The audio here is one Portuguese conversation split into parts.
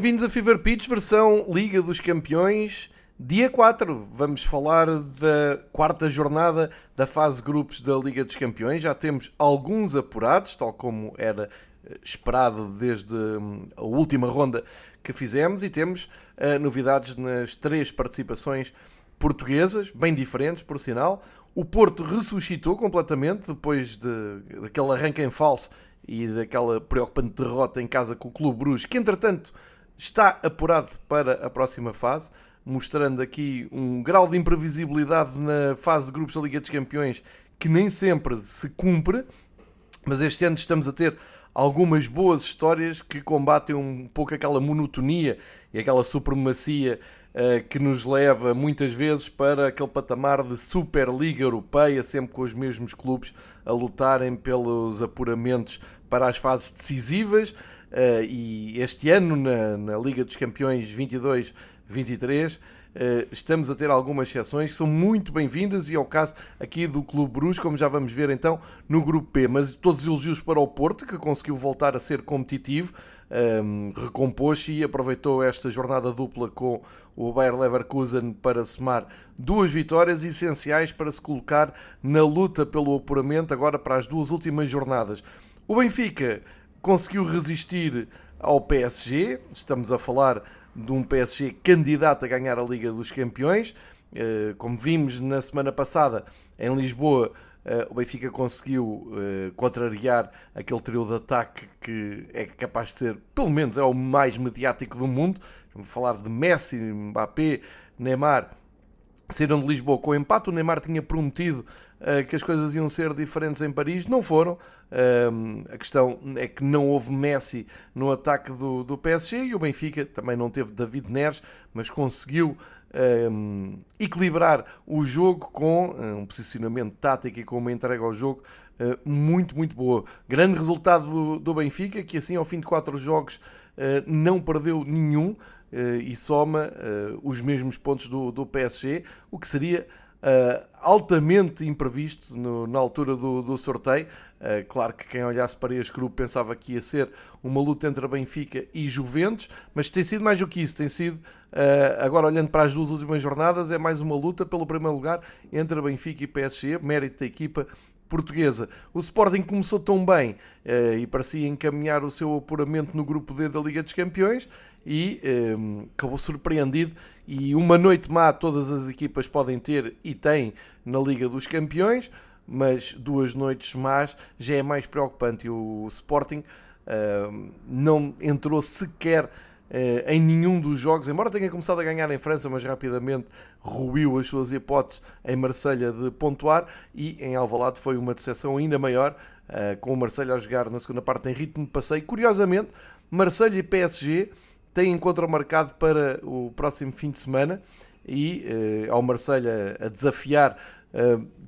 Bem-vindos a Fever Pitch, versão Liga dos Campeões, dia 4. Vamos falar da quarta jornada da fase grupos da Liga dos Campeões. Já temos alguns apurados, tal como era eh, esperado desde hum, a última ronda que fizemos, e temos uh, novidades nas três participações portuguesas, bem diferentes, por sinal. O Porto ressuscitou completamente depois de, daquele arranque em falso e daquela preocupante derrota em casa com o Clube Bruges, que entretanto está apurado para a próxima fase, mostrando aqui um grau de imprevisibilidade na fase de grupos da Liga dos Campeões que nem sempre se cumpre, mas este ano estamos a ter algumas boas histórias que combatem um pouco aquela monotonia e aquela supremacia uh, que nos leva muitas vezes para aquele patamar de Superliga Europeia, sempre com os mesmos clubes a lutarem pelos apuramentos para as fases decisivas. Uh, e este ano, na, na Liga dos Campeões 22-23, uh, eh, estamos a ter algumas exceções que são muito bem-vindas e ao caso aqui do Clube Bruges, como já vamos ver então no Grupo P. Mas todos os elogios para o Porto, que conseguiu voltar a ser competitivo, um, ehm, recompôs-se e aproveitou esta jornada dupla com o Bayer Leverkusen para somar duas vitórias essenciais para se colocar na luta pelo apuramento agora para as duas últimas jornadas. O Benfica conseguiu resistir ao PSG. Estamos a falar de um PSG candidato a ganhar a Liga dos Campeões. Eh, como vimos na semana passada em Lisboa, eh, o Benfica conseguiu eh, contrariar aquele trio de ataque que é capaz de ser, pelo menos, é o mais mediático do mundo. Vamos falar de Messi, Mbappé, Neymar. Saíram de Lisboa com o empate. O Neymar tinha prometido uh, que as coisas iam ser diferentes em Paris. Não foram. Uh, a questão é que não houve Messi no ataque do, do PSG e o Benfica também não teve David Neres, mas conseguiu um, equilibrar o jogo com uh, um posicionamento tático e com uma entrega ao jogo uh, muito, muito boa. Grande resultado do, do, Benfica, que assim ao fim de quatro jogos não perdeu nenhum e soma os mesmos pontos do, do PSG, o que seria Uh, altamente imprevisto no, na altura do, do sorteio. Uh, claro que quem olhasse para este grupo pensava que ia ser uma luta entre a Benfica e Juventus, mas tem sido mais do que isso. Tem sido, uh, agora olhando para as duas últimas jornadas, é mais uma luta pelo primeiro lugar entre a Benfica e PSG, mérito da equipa portuguesa. O Sporting começou tão bem uh, e parecia encaminhar o seu apuramento no grupo D da Liga dos Campeões e um, acabou surpreendido. E uma noite má todas as equipas podem ter e têm na Liga dos Campeões, mas duas noites más já é mais preocupante. E o Sporting uh, não entrou sequer em nenhum dos jogos, embora tenha começado a ganhar em França, mas rapidamente ruiu as suas hipóteses em Marselha de pontuar e em Alvalade foi uma decepção ainda maior, uh, com o Marselha a jogar na segunda parte em ritmo de passeio. Curiosamente, Marselha e PSG têm encontro marcado para o próximo fim de semana e uh, ao Marselha a desafiar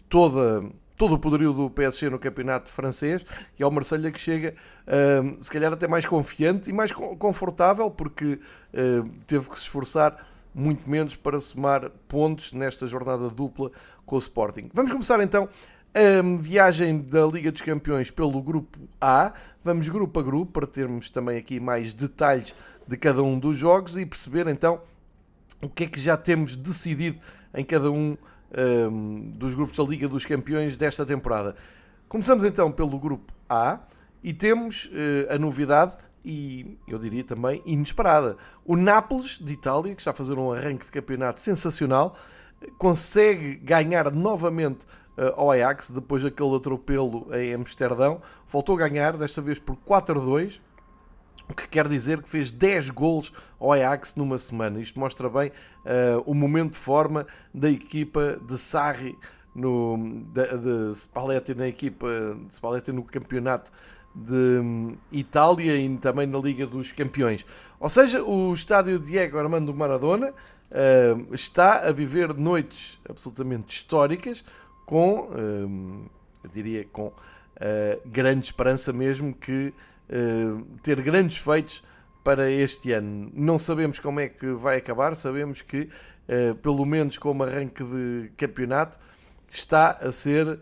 toda todo o poderio do PSG no campeonato francês e ao Marselha que chega uh, se calhar até mais confiante e mais confortável porque uh, teve que se esforçar muito menos para somar pontos nesta jornada dupla com o Sporting. Vamos começar então a viagem da Liga dos Campeões pelo grupo A. Vamos grupo a grupo para termos também aqui mais detalhes de cada um dos jogos e perceber então o que é que já temos decidido em cada um um, dos grupos da Liga dos Campeões desta temporada. Começamos então pelo grupo A e temos uh, a novidade e eu diria também inesperada. O Nápoles de Itália, que está a fazer um arranque de campeonato sensacional, consegue ganhar novamente uh, ao Ajax depois daquele atropelo em Amsterdão. Voltou a ganhar, desta vez por 4 a 2 o que quer dizer que fez 10 golos ao Ajax numa semana. Isto mostra bem uh, o momento de forma da equipa de Sarri, no, de, de Spalletti na equipa de Spalletti no campeonato de um, Itália e também na Liga dos Campeões. Ou seja, o estádio Diego Armando Maradona uh, está a viver noites absolutamente históricas com, uh, eu diria, com grande esperança mesmo que ter grandes feitos para este ano. Não sabemos como é que vai acabar, sabemos que, uh, pelo menos como arranque de campeonato, está a ser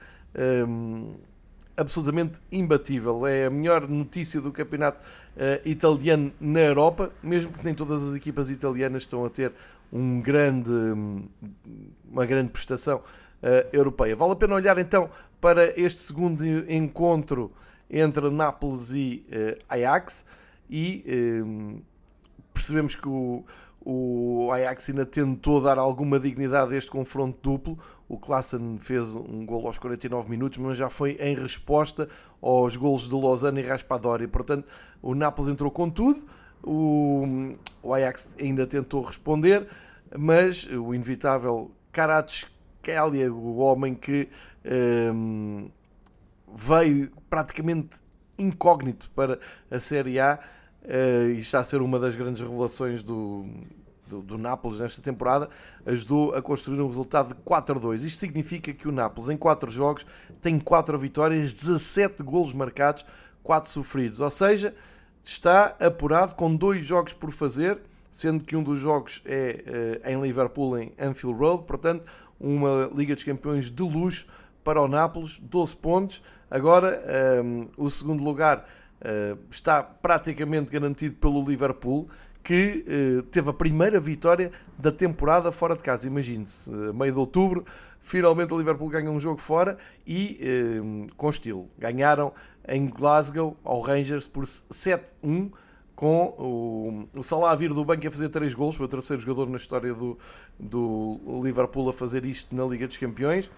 um, eh, absolutamente imbatível. É a melhor notícia do campeonato italiano na Europa, mesmo que nem todas as equipas italianas estão a ter um grande, uma grande prestação europeia. Vale a pena olhar então para este segundo encontro entre Nápoles e Ajax e percebemos que o, o Ajax ainda tentou dar alguma dignidade a este confronto duplo. O Klassen fez um gol aos 49 minutos, mas já foi em resposta aos golos de Lozano e Raspadori. Portanto, o Nápoles entrou com tudo. O, o Ajax ainda tentou responder, mas o inevitável Karatskelia, o homem que um, veio praticamente incógnito para a Série A, uh, e está a ser uma das grandes revelações do, do, do, Nápoles nesta temporada, ajudou a construir um resultado de 4-2. Isto significa que o Nápoles, em 4 jogos, tem 4 vitórias, 17 golos marcados, 4 sofridos. Ou seja, está apurado com 2 jogos por fazer, sendo que um dos jogos é uh, em Liverpool, em Anfield Road. Portanto, uma Liga dos Campeões de luxo para o Nápoles, 12 pontos. Agora, um, ehm, o segundo lugar uh, está praticamente garantido pelo Liverpool, que uh, teve a primeira vitória da temporada fora de casa. Imagine-se, meio de outubro, finalmente o Liverpool ganha um jogo fora e com estilo. Ganharam em Glasgow ao Rangers por 7-1 com o, o Salah a vir do banco a fazer 3 gols, foi o terceiro jogador na história do, do Liverpool a fazer isto na Liga dos Campeões.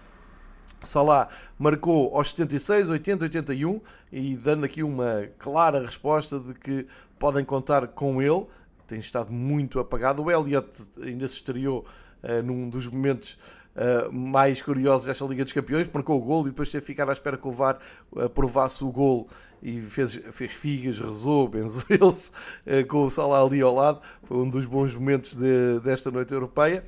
Salah marcou aos 76, 80, 81 e dando aqui uma clara resposta de que podem contar com ele. Tem estado muito apagado. O Elliot ainda se estreou uh, num dos momentos uh, mais curiosos desta Liga dos Campeões, marcou o gol e depois teve de ficar à espera que o VAR aprovasse o gol e fez, fez figas, rezou, benzeu-se uh, com o Salah ali ao lado. Foi um dos bons momentos de, desta noite europeia.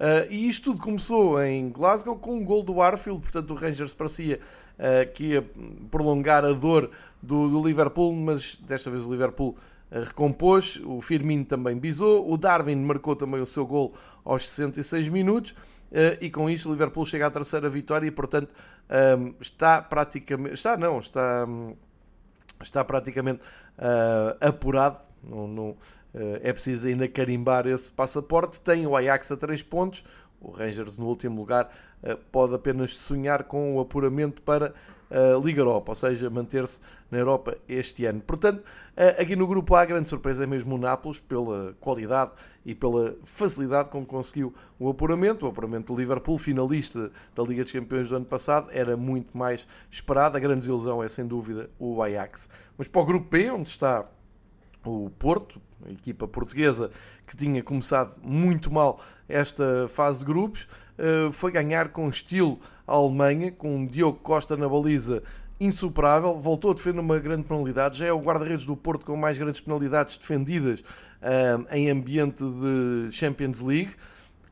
Uh, e isto tudo começou em Glasgow com um gol do Arfield, portanto o Rangers parecia uh, que ia prolongar a dor do, do Liverpool, mas desta vez o Liverpool uh, recompôs, o Firmino também bisou, o Darwin marcou também o seu gol aos 66 minutos, e com isto o Liverpool chega à terceira vitória e portanto um, está praticamente, está não, está, um, está praticamente apurado, é preciso ainda carimbar esse passaporte. Tem o Ajax a 3 pontos, o Rangers no último lugar eh, pode apenas sonhar com o apuramento para a Liga Europa, ou seja, manter-se na Europa este ano. Portanto, eh, aqui no grupo A, a grande surpresa é mesmo o Nápoles, pela qualidade e pela facilidade com que conseguiu o apuramento. O apuramento do Liverpool, finalista da Liga dos Campeões do ano passado, era muito mais esperado. A grande ilusão é, sem dúvida, o Ajax. Mas para o grupo B, onde está o Porto, a equipa portuguesa que tinha começado muito mal esta fase de grupos, eh, foi ganhar com estilo a Alemanha, com Diogo Costa na baliza insuperável, voltou a defender uma grande penalidade, já é o guarda-redes do Porto com mais grandes penalidades defendidas eh, em ambiente de Champions League,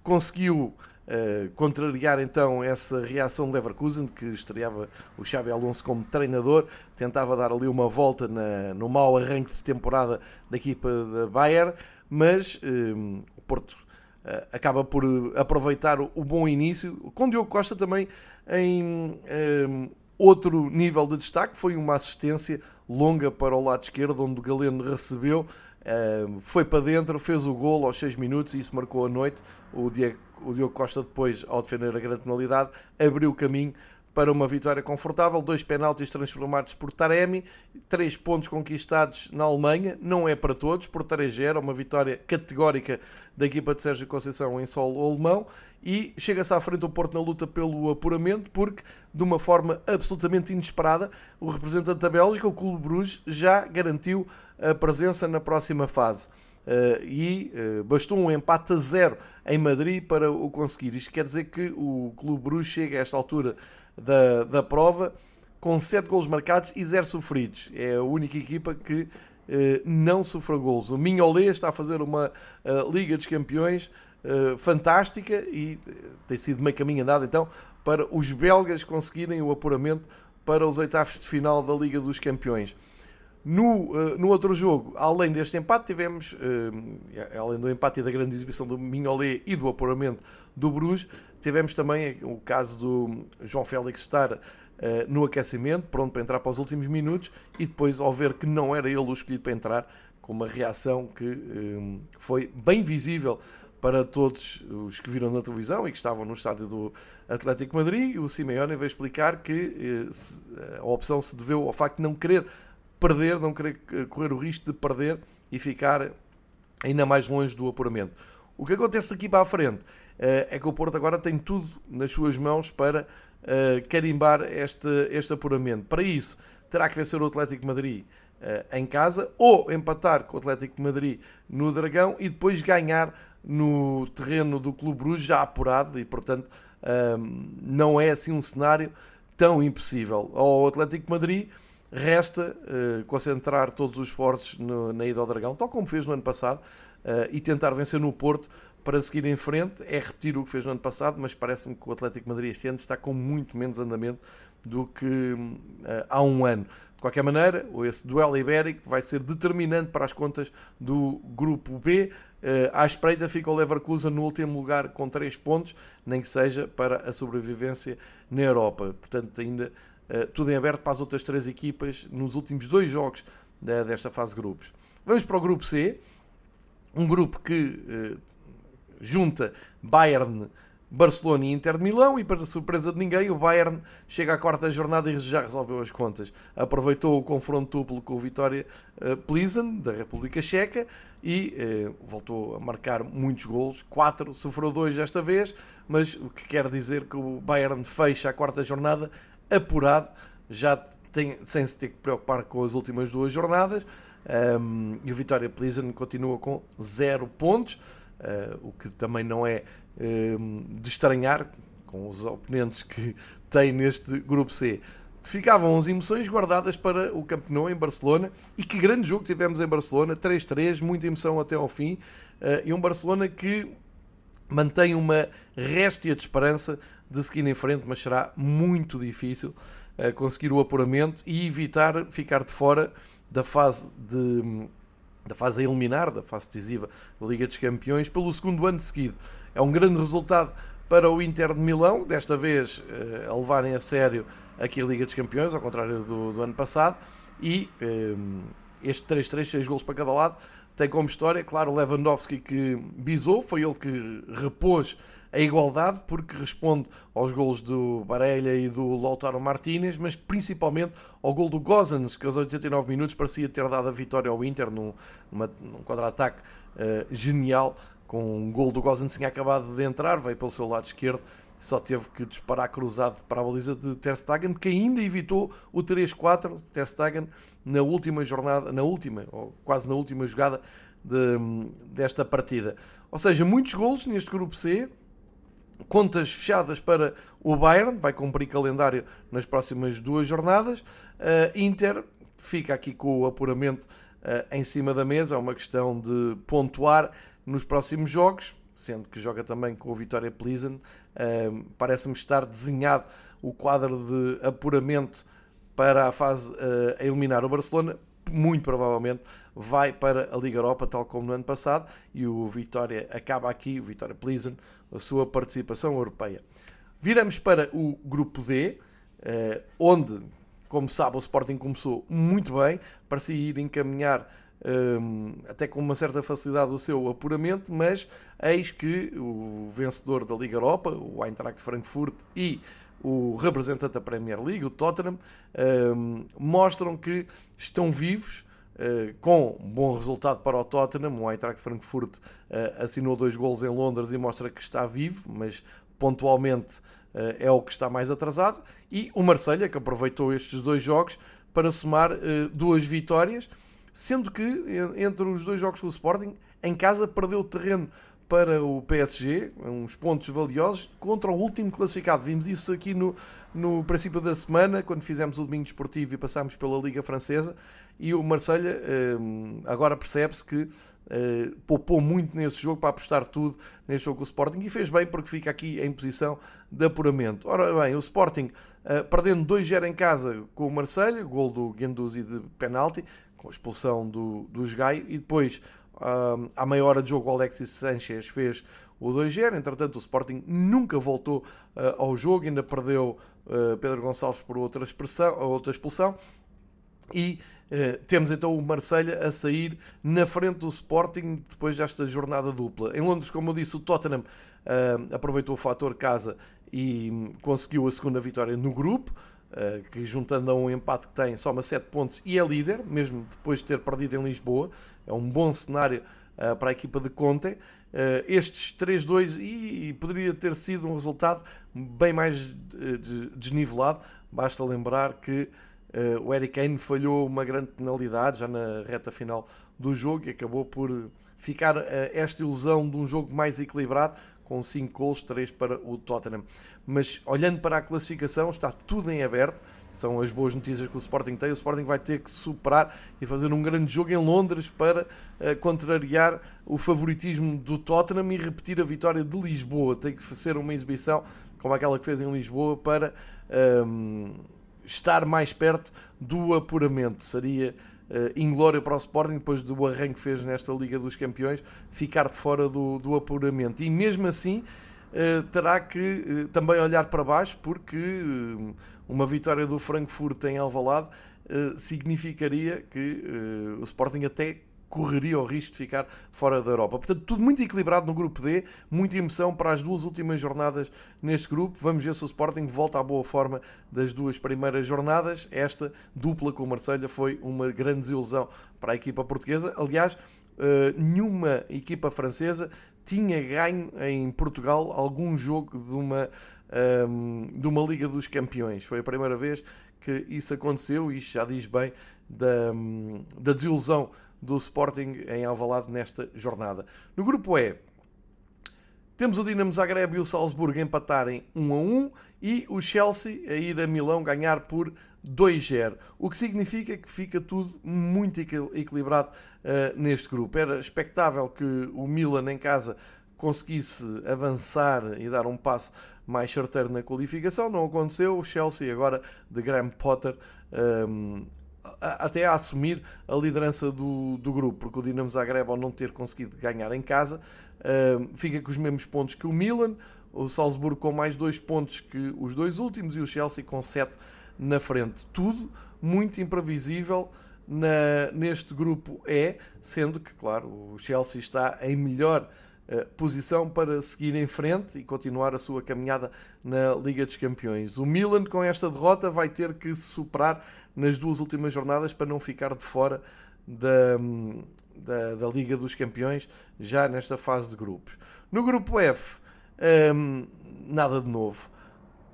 conseguiu Uh, contrariar então essa reação de Leverkusen, que estreava o Xabi Alonso como treinador, tentava dar ali uma volta na, no mau arranque de temporada da equipa da Bayern, mas uh, o Porto uh, acaba por aproveitar o, o, bom início, com Diogo Costa também em outro nível de destaque, foi uma assistência longa para o lado esquerdo, onde o Galeno recebeu, foi para dentro, fez o golo aos 6 minutos e isso marcou a noite. O Diego o Diogo Costa depois, ao defender a grande penalidade, abriu o caminho para uma vitória confortável, dois penaltis transformados por Taremi, três pontos conquistados na Alemanha, não é para todos, por 3-0, uma vitória categórica da equipa de Sérgio Conceição em solo alemão, e chega-se à frente do Porto na luta pelo apuramento, porque, de uma forma absolutamente inesperada, o representante da Bélgica, o Clube Bruges, já garantiu a presença na próxima fase. Uh, e uh, bastou um empate a zero em Madrid para o conseguir. Isto quer dizer que o Clube Bruges chega a esta altura da, da prova com 7 golos marcados e 0 sofridos. É a única equipa que uh, não sofre golos. O Minholé está a fazer uma Liga dos Campeões fantástica e tem sido meio caminho andado então para os belgas conseguirem o apuramento para os oitavos de final da Liga dos Campeões. No, uh, no outro jogo, além deste empate, tivemos, uh, além do empate e da grande exibição do Mignolet e do apuramento do Bruges, tivemos também o caso do João Félix estar no aquecimento, pronto para entrar para os últimos minutos, e depois, ao ver que não era ele o escolhido para entrar, com uma reação que foi bem visível para todos os que viram na televisão e que estavam no estádio do Atlético Madrid, o Simeone veio explicar que a opção se deveu ao facto de não querer perder, não querer correr o risco de perder e ficar ainda mais longe do apuramento. O que acontece aqui para a frente é que o Porto agora tem tudo nas suas mãos para carimbar este, este apuramento. Para isso, terá que vencer o Atlético Madrid em casa ou empatar com o Atlético Madrid no Dragão e depois ganhar no terreno do Clube Bruges já apurado e, portanto, não é assim um cenário tão impossível. Ao Atlético Madrid resta uh, concentrar todos os esforços no, na ida ao Dragão, tal como fez no ano passado, uh, e tentar vencer no Porto para seguir em frente. É repetir o que fez no ano passado, mas parece-me que o Atlético Madrid este ano está com muito menos andamento do que uh, há um ano. De qualquer maneira, esse duelo ibérico vai ser determinante para as contas do Grupo B. À espreita fica o Leverkusen no último lugar com 3 pontos, nem que seja para a sobrevivência na Europa. Portanto, ainda tudo em aberto para as outras três equipas nos últimos dois jogos desta fase de grupos. Vamos para o Grupo C, um grupo que uh, junta Bayern, Barcelona e Inter de Milão e para surpresa de ninguém o Bayern chega à quarta jornada e já resolveu as contas. Aproveitou o confronto duplo com o Vitória uh, Plizen da República Checa e uh, voltou a marcar muitos golos, quatro, sofreu dois desta vez, mas o que quer dizer que o Bayern fecha a quarta jornada apurado, já tem, sem se ter que preocupar com as últimas duas jornadas. Um, e o Vitória Plizen continua com zero pontos, uh, o que também não é de estranhar com os oponentes que tem neste grupo C. Ficavam as emoções guardadas para o Campeonato em Barcelona e que grande jogo tivemos em Barcelona, 3-3, muita emoção até ao fim, eh, e um Barcelona que mantém uma réstia de esperança de seguir em frente, mas será muito difícil eh, conseguir o apuramento e evitar ficar de fora da fase de da fase a eliminar, da fase decisiva da Liga dos Campeões, pelo segundo ano seguido. É um grande resultado para o Inter de Milão, desta vez eh, a levarem a sério aqui a Liga dos Campeões, ao contrário do, do ano passado, e eh, este 3-3, 6 gols para cada lado, tem como história, claro, Lewandowski que bisou, foi ele que repôs a igualdade, porque responde aos gols do Barella e do Lautaro Martínez, mas principalmente ao gol do Gozens, que aos 89 minutos parecia ter dado a vitória ao Inter num, num contra-ataque uh, genial com um gol do Gozens tinha acabado de entrar, veio pelo seu lado esquerdo, só teve que disparar cruzado para a baliza de Ter Stegen, que ainda evitou o 3-4 Ter Stegen na última jornada, na última, ou quase na última jogada de, desta partida. Ou seja, muitos golos neste grupo C, contas fechadas para o Bayern, vai cumprir calendário nas próximas duas jornadas. Uh, Inter fica aqui com o apuramento uh, em cima da mesa, é uma questão de pontuar nos próximos jogos, sendo que joga também com o Vitória Pleasant. Uh, Parece-me estar desenhado o quadro de apuramento para a fase uh, a eliminar o Barcelona. Muito provavelmente vai para a Liga Europa, tal como no ano passado, e o Vitória acaba aqui, o Vitória Pleasant, a sua participação europeia. Viramos para o grupo D, uh, onde, como sabe, o Sporting começou muito bem, parecia ir encaminhar um, até com uma certa facilidade o seu apuramento, mas eis que o vencedor da Liga Europa, o Eintracht Frankfurt e o representante da Premier League, o Tottenham, mostram que estão vivos, uh, com um bom resultado para o Tottenham. O Eintracht Frankfurt uh, assinou dois gols em Londres e mostra que está vivo, mas pontualmente uh, é o que está mais atrasado. E o Marselha que aproveitou estes dois jogos para somar duas vitórias sendo que entre os dois jogos com o Sporting, em casa perdeu terreno para o PSG, uns pontos valiosos, contra o último classificado. Vimos isso aqui no, no princípio da semana, quando fizemos o domingo desportivo e passámos pela Liga Francesa, e o Marselha hum, agora percebe-se que Uh, poupou muito nesse jogo para apostar tudo neste jogo com o Sporting e fez bem porque fica aqui em posição de apuramento. Ora bem, o Sporting uh, perdendo 2-0 em casa com o Marselha, gol do Guendouzi de penalti, com a expulsão do, do Gaio, e depois, um, à meia hora de jogo, o Alexis Sanchez fez o 2-0. Entretanto, o Sporting nunca voltou uh, ao jogo, ainda perdeu uh, Pedro Gonçalves por outra, expressão, outra expulsão. E uh, temos então o Marselha a sair na frente do Sporting depois desta jornada dupla. Em Londres, como eu disse, o Tottenham aproveitou o fator casa e conseguiu a segunda vitória no grupo. Eh, que juntando a um empate que tem, soma 7 pontos e é líder, mesmo depois de ter perdido em Lisboa. É um bom cenário eh, para a equipa de Conte. Eh, estes 3-2 e poderia ter sido um resultado bem mais desnivelado. Basta lembrar que o Eric Kane falhou uma grande penalidade já na reta final do jogo e acabou por ficar esta ilusão de um jogo mais equilibrado com 5 gols, 3 para o Tottenham. Mas olhando para a classificação, está tudo em aberto. São as boas notícias que o Sporting tem. O Sporting vai ter que superar e fazer um grande jogo em Londres para uh, contrariar o favoritismo do Tottenham e repetir a vitória de Lisboa. Tem que ser uma exibição como aquela que fez em Lisboa para um, ehm, estar mais perto do apuramento. Seria uh, inglória para o Sporting, depois do arranque que fez nesta Liga dos Campeões, ficar de fora do, do apuramento. E mesmo assim, uh, terá que uh, também olhar para baixo, porque uma vitória do Frankfurt em Alvalade significaria que o Sporting até correria o risco de ficar fora da Europa. Portanto, tudo muito equilibrado no grupo D, muita emoção para as duas últimas jornadas neste grupo. Vamos ver se o Sporting volta à boa forma das duas primeiras jornadas. Esta dupla com o Marselha foi uma grande desilusão para a equipa portuguesa. Aliás, eh, nenhuma equipa francesa tinha ganho em Portugal algum jogo de uma, ehm, de uma Liga dos Campeões. Foi a primeira vez que isso aconteceu e já diz bem da, da desilusão do Sporting em Alvalade nesta jornada. No grupo E, temos o Dinamo Zagreb e o Salzburgo empatarem 1 a 1 e o Chelsea a ir a Milão ganhar por 2-0, o que significa que fica tudo muito equilibrado uh, neste grupo. Era expectável que o Milan em casa conseguisse avançar e dar um passo mais certeiro na qualificação, não aconteceu. O Chelsea agora de Graham Potter um, até a assumir a liderança do, do grupo, porque o Dinamo Zagreb, ao não ter conseguido ganhar em casa, uh, fica com os mesmos pontos que o Milan, o Salzburgo com mais dois pontos que os dois últimos e o Chelsea com sete na frente. Tudo muito imprevisível na, neste grupo E, sendo que, claro, o Chelsea está em melhor posição para seguir em frente e continuar a sua caminhada na Liga dos Campeões. O Milan, com esta derrota, vai ter que superar nas duas últimas jornadas para não ficar de fora da, da, da Liga dos Campeões, já nesta fase de grupos. No grupo F, hum, nada de novo.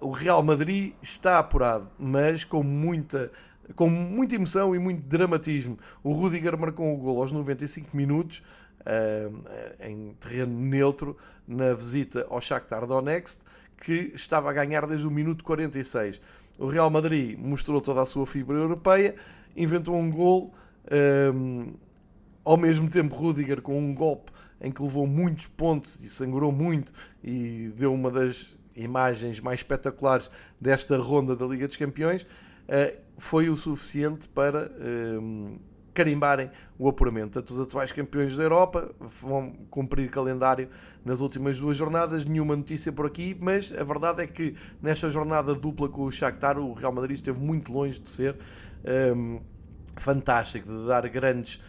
O Real Madrid está apurado, mas com muita, com muita emoção e muito dramatismo. O Rudiger marcou o gol aos 95 minutos, em terreno neutro, na visita ao Shakhtar Donetsk, que estava a ganhar desde o minuto 46. O Real Madrid mostrou toda a sua fibra europeia, inventou um gol, um, ao mesmo tempo Rudiger com um golpe em que levou muitos pontos e sangrou muito e deu uma das imagens mais espetaculares desta ronda da Liga dos Campeões, uh, foi o suficiente para um, carimbarem o apuramento. Tanto os atuais campeões da Europa vão cumprir calendário nas últimas duas jornadas, nenhuma notícia por aqui, mas a verdade é que nesta jornada dupla com o Shakhtar, o Real Madrid esteve muito longe de ser um, fantástico, de dar grandes,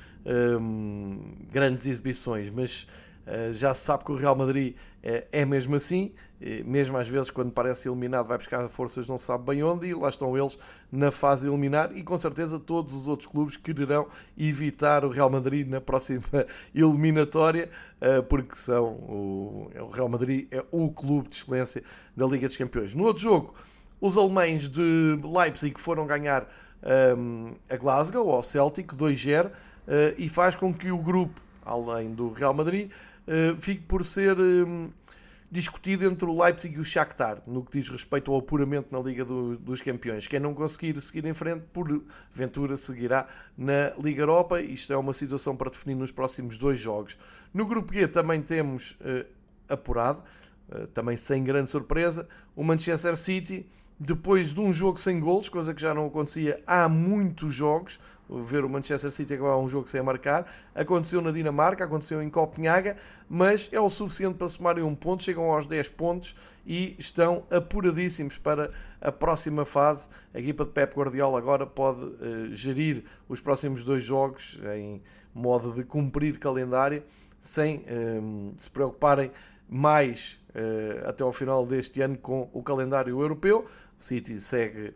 um, grandes exibições, mas uh, já se sabe que o Real Madrid é, é mesmo assim, mesmo às vezes quando parece eliminado vai buscar forças não sabe bem onde e lá estão eles na fase eliminar e com certeza todos os outros clubes quererão evitar o Real Madrid na próxima eliminatória eh, porque são o, o Real Madrid é o clube de excelência da Liga dos Campeões. No outro jogo, os alemães de Leipzig foram ganhar um, ehm, a Glasgow, ao Celtic, 2-0 uh, eh, e faz com que o grupo, além do Real Madrid, uh, fique por ser... Um, discutido entre o Leipzig e o Shakhtar, no que diz respeito ao apuramento na Liga do, dos Campeões. Quem não conseguir seguir em frente, por ventura seguirá na Liga Europa. Isto é uma situação para definir nos próximos dois jogos. No grupo G também temos uh, apurado, uh, também sem grande surpresa, o Manchester City, depois de um jogo sem golos, coisa que já não acontecia há muitos jogos, ver o Manchester City acabar um jogo sem marcar. Aconteceu na Dinamarca, aconteceu em Copenhaga, mas é o suficiente para somarem um ponto, chegam aos 10 pontos e estão apuradíssimos para a próxima fase. A equipa de Pep Guardiola agora pode uh, gerir os próximos dois jogos em modo de cumprir calendário, sem uh, se preocuparem mais uh, até ao final deste ano com o calendário europeu. O City segue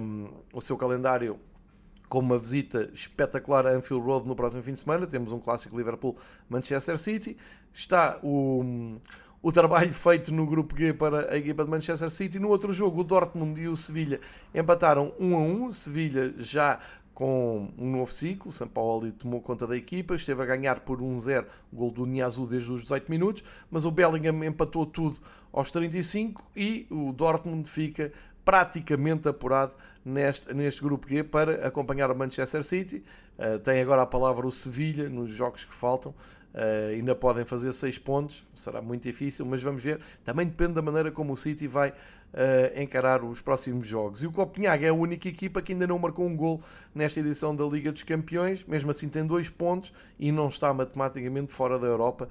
um, o seu calendário com uma visita espetacular a Anfield Road no próximo fim de semana. Temos um clássico Liverpool-Manchester City. Está o, o trabalho feito no grupo G para a equipa de Manchester City. No outro jogo, o Dortmund e o Sevilha empataram 1 a 1. O Sevilha já com um novo ciclo. São Paulo tomou conta da equipa, esteve a ganhar por 1-0 o gol do Niazu desde os 18 minutos, mas o Bellingham empatou tudo aos 35 e o Dortmund fica praticamente apurado neste, neste grupo G para acompanhar o Manchester City. Uh, tem agora a palavra o Sevilha nos jogos que faltam. Uh, ainda podem fazer 6 pontos, será muito difícil, mas vamos ver. Também depende da maneira como o City vai uh, encarar os próximos jogos. E o Copenhague é a única equipa que ainda não marcou um gol nesta edição da Liga dos Campeões, mesmo assim tem dois pontos e não está matematicamente fora da Europa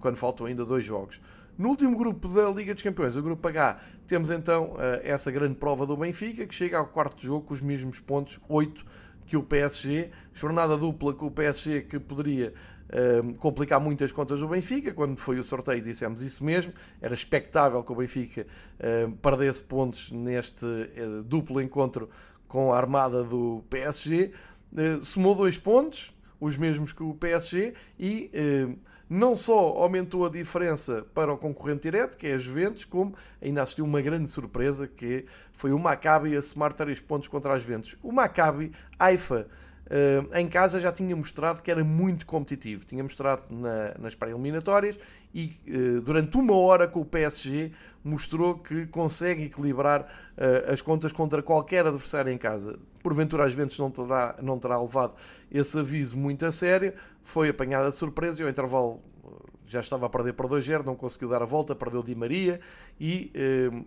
quando faltam ainda dois jogos. No último grupo da Liga dos Campeões, o grupo H, temos então essa grande prova do Benfica, que chega ao quarto jogo com os mesmos pontos, 8 que o PSG. Jornada dupla com o PSG que poderia complicar muitas contas do Benfica. Quando foi o sorteio, dissemos isso mesmo. Era expectável que o Benfica perdesse pontos neste duplo encontro com a armada do PSG. Uh, somou dois pontos, os mesmos que o PSG, e não só aumentou a diferença para o concorrente direto, que é a Juventus, como ainda assistiu uma grande surpresa, que foi o Maccabi a somar 3 pontos contra a Juventus. O Maccabi, Haifa, Uh, em casa já tinha mostrado que era muito competitivo. Tinha mostrado na, nas pré-eliminatórias e uh, durante uma hora com o PSG mostrou que consegue equilibrar uh, as contas contra qualquer adversário em casa. Porventura, às vezes, não terá, não terá levado esse aviso muito a sério. Foi apanhada de surpresa e ao intervalo já estava a perder por 2-0, não conseguiu dar a volta, perdeu Di Maria e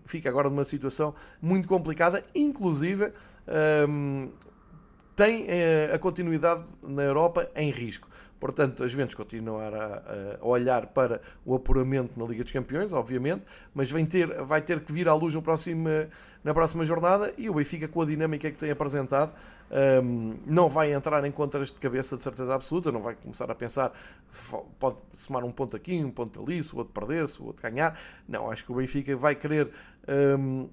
fica agora numa situação muito complicada, inclusive tem eh, a continuidade na Europa em risco. Portanto, as Juventus continuam a, a, olhar para o apuramento na Liga dos Campeões, obviamente, mas vem ter, vai ter que vir à luz no próximo, na próxima jornada e o Benfica, com a dinâmica que tem apresentado, um, não vai entrar em contas de cabeça de certeza absoluta, não vai começar a pensar pode somar um ponto aqui, um ponto ali, se o outro perder, se o outro ganhar. Não, acho que o Benfica vai querer um,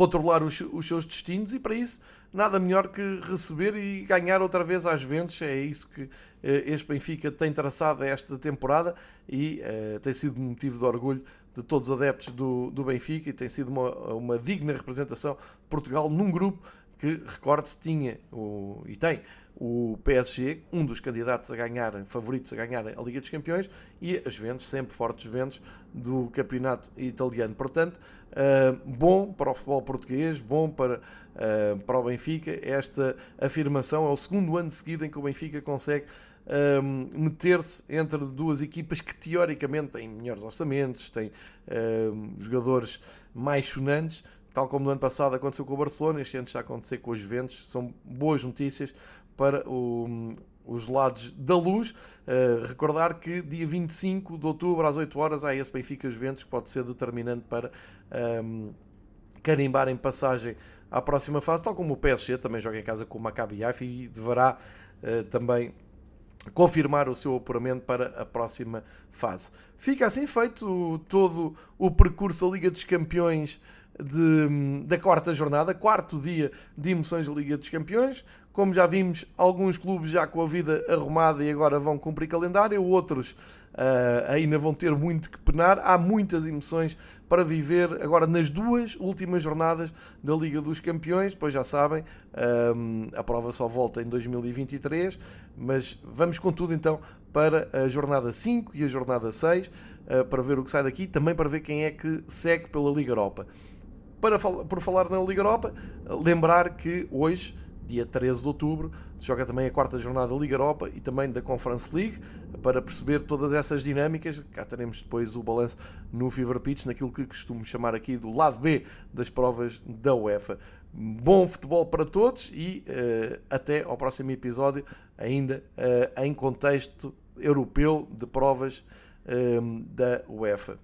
controlar os, os seus destinos e para isso nada melhor que receber e ganhar outra vez às ventas. É isso que eh, este Benfica tem traçado esta temporada e uh, tem sido motivo de orgulho de todos os adeptos do, do Benfica e tem sido uma, uma digna representação de Portugal num grupo que, recorde-se, tinha o, e tem o PSG, um dos candidatos a ganhar, favoritos a ganhar a Liga dos Campeões, e as Juventus, sempre fortes Juventus, do campeonato italiano. Portanto, uh, bom para o futebol português, bom para, uh, para o Benfica, esta afirmação. É o segundo ano seguido em que o Benfica consegue uh, meter-se entre duas equipas que teoricamente têm melhores orçamentos, têm jogadores mais sonantes, tal como no ano passado aconteceu com o Barcelona, este ano está a acontecer com os Juventus. São boas notícias para o, os lados da luz. Uh, recordar que dia 25 de outubro, às 8 horas, há esse Benfica Juventus que pode ser determinante para um, ehm, carimbarem passagem à próxima fase, tal como o PSG também joga em casa com o Maccabi Haifa e deverá uh, também confirmar o seu apuramento para a próxima fase. Fica assim feito todo o percurso da Liga dos Campeões de, da quarta jornada, quarto dia de emoções da Liga dos Campeões. Como já vimos, alguns clubes já com a vida arrumada e agora vão cumprir calendário, outros uh, ainda vão ter muito que penar. Há muitas emoções para viver agora nas duas últimas jornadas da Liga dos Campeões. Depois já sabem, um, ah, a prova só volta em 2023, mas vamos com tudo então para a jornada 5 e a jornada 6 uh, para ver o que sai daqui, também para ver quem é que segue pela Liga Europa. Para, por falar na Liga Europa, lembrar que hoje dia 13 de outubro. Se joga também a quarta jornada da Liga Europa e também da Conference League, para perceber todas essas dinâmicas. Cá teremos depois o balanço no Fever Pitch, naquilo que costumo chamar aqui do lado B das provas da UEFA. bom futebol para todos e uh, até ao próximo episódio, ainda uh, em contexto europeu de provas uh, da UEFA.